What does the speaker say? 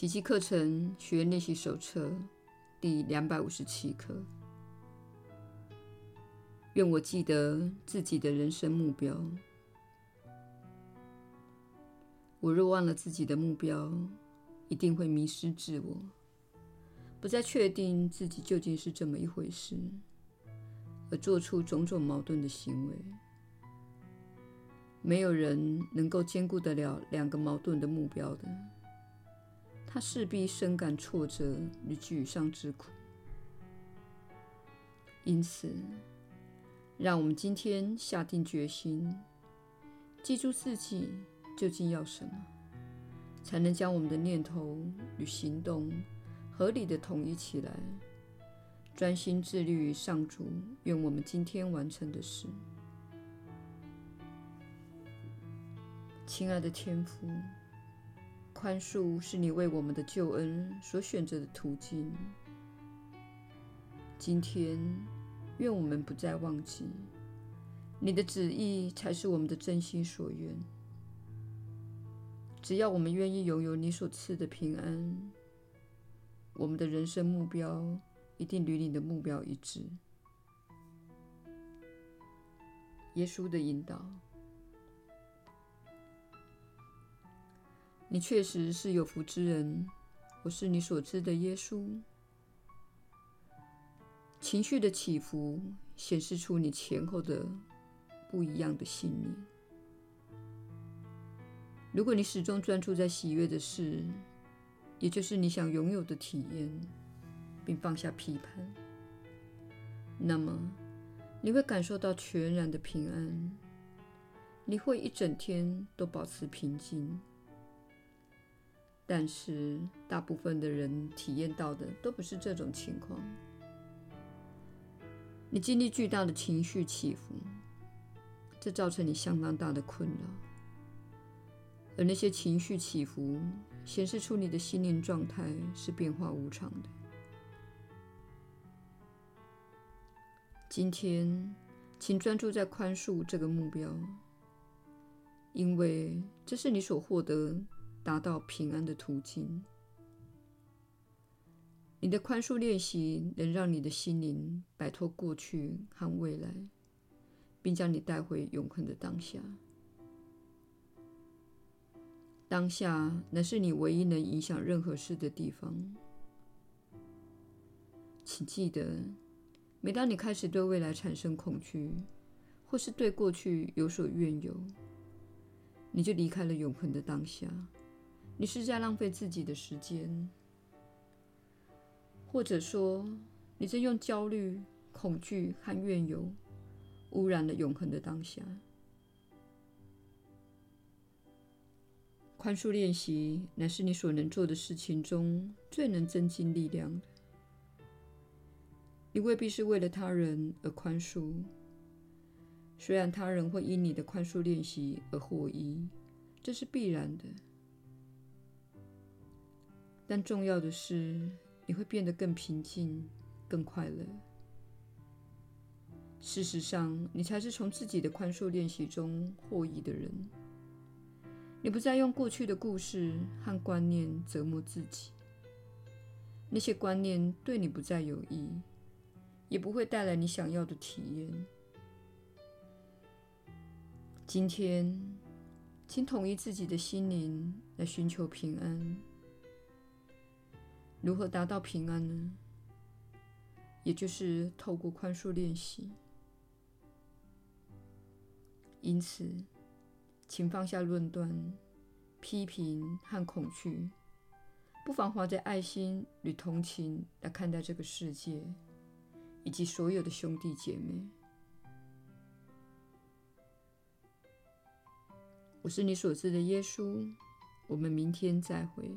奇迹课程学练习手册第两百五十七课。愿我记得自己的人生目标。我若忘了自己的目标，一定会迷失自我，不再确定自己究竟是这么一回事，而做出种种矛盾的行为。没有人能够兼顾得了两个矛盾的目标的，他势必深感挫折与沮丧之苦。因此，让我们今天下定决心，记住自己。究竟要什么，才能将我们的念头与行动合理的统一起来，专心致力于上主愿我们今天完成的事？亲爱的天父，宽恕是你为我们的救恩所选择的途径。今天，愿我们不再忘记，你的旨意才是我们的真心所愿。只要我们愿意拥有你所赐的平安，我们的人生目标一定与你的目标一致。耶稣的引导，你确实是有福之人。我是你所知的耶稣。情绪的起伏显示出你前后的不一样的信念。如果你始终专注在喜悦的事，也就是你想拥有的体验，并放下批判，那么你会感受到全然的平安。你会一整天都保持平静。但是，大部分的人体验到的都不是这种情况。你经历巨大的情绪起伏，这造成你相当大的困扰。而那些情绪起伏，显示出你的心灵状态是变化无常的。今天，请专注在宽恕这个目标，因为这是你所获得达到平安的途径。你的宽恕练习能让你的心灵摆脱过去和未来，并将你带回永恒的当下。当下乃是你唯一能影响任何事的地方。请记得，每当你开始对未来产生恐惧，或是对过去有所怨尤，你就离开了永恒的当下。你是在浪费自己的时间，或者说，你正用焦虑、恐惧和怨尤污染了永恒的当下。宽恕练习乃是你所能做的事情中最能增进力量的。你未必是为了他人而宽恕，虽然他人会因你的宽恕练习而获益，这是必然的。但重要的是，你会变得更平静、更快乐。事实上，你才是从自己的宽恕练习中获益的人。你不再用过去的故事和观念折磨自己，那些观念对你不再有益，也不会带来你想要的体验。今天，请统一自己的心灵来寻求平安。如何达到平安呢？也就是透过宽恕练习。因此，请放下论断、批评和恐惧，不妨怀着爱心与同情来看待这个世界，以及所有的兄弟姐妹。我是你所知的耶稣，我们明天再会。